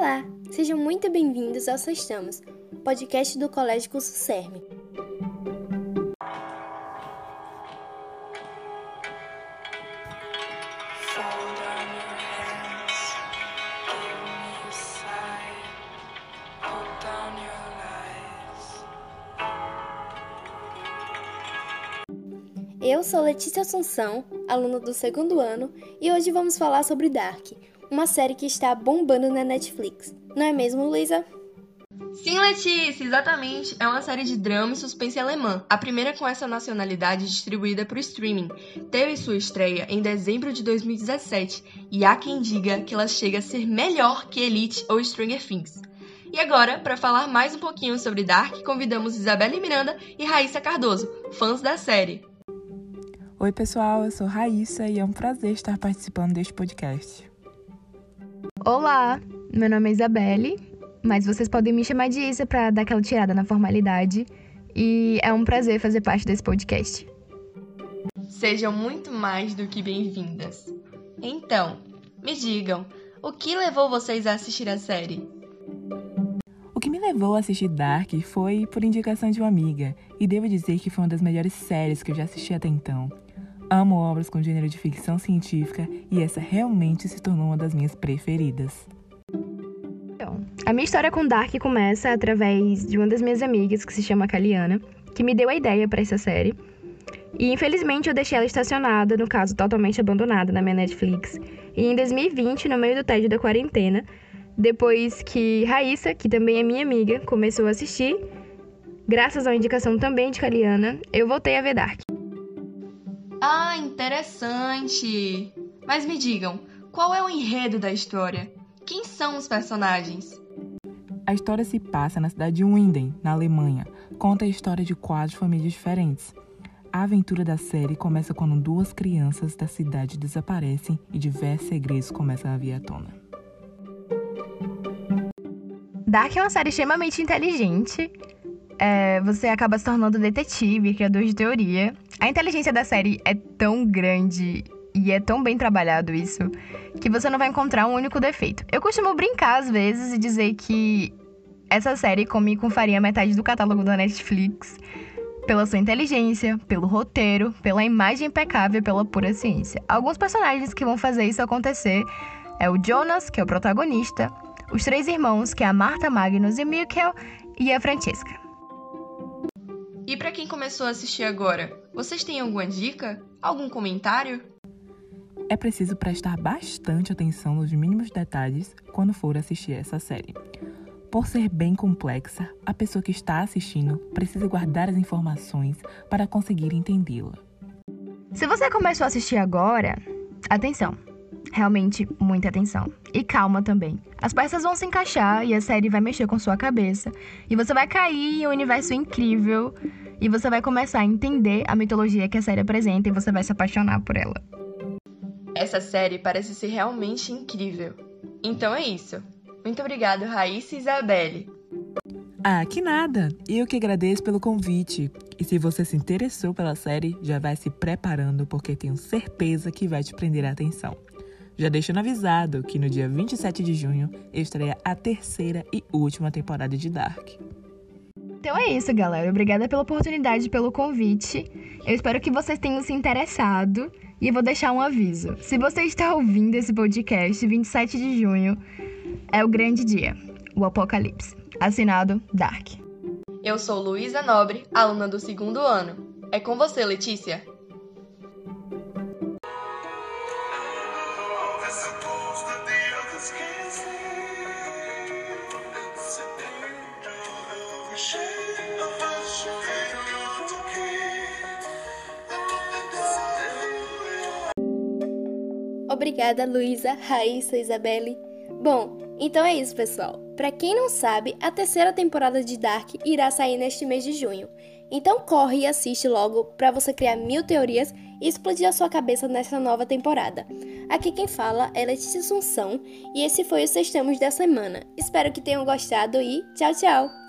Olá, sejam muito bem-vindos ao Sextamos, podcast do Colégio Curso CERM. Eu sou Letícia Assunção, aluna do segundo ano, e hoje vamos falar sobre Dark, uma série que está bombando na Netflix. Não é mesmo, Luísa? Sim, Letícia, exatamente. É uma série de drama e suspense alemã, a primeira com essa nacionalidade distribuída para o streaming. Teve sua estreia em dezembro de 2017 e há quem diga que ela chega a ser melhor que Elite ou Stranger Things. E agora, para falar mais um pouquinho sobre Dark, convidamos Isabelle Miranda e Raíssa Cardoso, fãs da série. Oi, pessoal, eu sou Raíssa e é um prazer estar participando deste podcast. Olá, meu nome é Isabelle, mas vocês podem me chamar de Isa para dar aquela tirada na formalidade. E é um prazer fazer parte desse podcast. Sejam muito mais do que bem-vindas. Então, me digam, o que levou vocês a assistir a série? O que me levou a assistir Dark foi por indicação de uma amiga, e devo dizer que foi uma das melhores séries que eu já assisti até então. Amo obras com gênero de ficção científica e essa realmente se tornou uma das minhas preferidas. Então, a minha história com Dark começa através de uma das minhas amigas, que se chama Kaliana, que me deu a ideia para essa série. E infelizmente eu deixei ela estacionada, no caso totalmente abandonada na minha Netflix. E em 2020, no meio do tédio da quarentena, depois que Raíssa, que também é minha amiga, começou a assistir, graças à indicação também de Kaliana, eu voltei a ver Dark. Ah, interessante! Mas me digam, qual é o enredo da história? Quem são os personagens? A história se passa na cidade de Winden, na Alemanha. Conta a história de quatro famílias diferentes. A aventura da série começa quando duas crianças da cidade desaparecem e diversos segredos começam a vir à tona. Dark é uma série extremamente inteligente. É, você acaba se tornando detetive, criador de teoria. A inteligência da série é tão grande e é tão bem trabalhado isso que você não vai encontrar um único defeito. Eu costumo brincar às vezes e dizer que essa série come com farinha metade do catálogo da Netflix pela sua inteligência, pelo roteiro, pela imagem impecável pela pura ciência. Alguns personagens que vão fazer isso acontecer é o Jonas, que é o protagonista, os três irmãos, que é a Marta, Magnus e Mikkel, e a Francesca. E para quem começou a assistir agora, vocês têm alguma dica? Algum comentário? É preciso prestar bastante atenção nos mínimos detalhes quando for assistir essa série. Por ser bem complexa, a pessoa que está assistindo precisa guardar as informações para conseguir entendê-la. Se você começou a assistir agora, atenção! Realmente, muita atenção. E calma também. As peças vão se encaixar e a série vai mexer com sua cabeça. E você vai cair em um universo incrível. E você vai começar a entender a mitologia que a série apresenta e você vai se apaixonar por ela. Essa série parece ser realmente incrível. Então é isso. Muito obrigado, Raíssa e Isabelle. Ah, que nada! Eu que agradeço pelo convite. E se você se interessou pela série, já vai se preparando porque tenho certeza que vai te prender a atenção. Já deixando avisado que no dia 27 de junho estreia a terceira e última temporada de Dark. Então é isso, galera. Obrigada pela oportunidade e pelo convite. Eu espero que vocês tenham se interessado. E eu vou deixar um aviso. Se você está ouvindo esse podcast, 27 de junho é o grande dia, o apocalipse. Assinado Dark. Eu sou Luísa Nobre, aluna do segundo ano. É com você, Letícia. Obrigada, Luísa, Raíssa, Isabelle. Bom, então é isso, pessoal. Para quem não sabe, a terceira temporada de Dark irá sair neste mês de junho. Então corre e assiste logo para você criar mil teorias e explodir a sua cabeça nessa nova temporada. Aqui quem fala é Letícia Assunção e esse foi o Sextamos da semana. Espero que tenham gostado e tchau, tchau!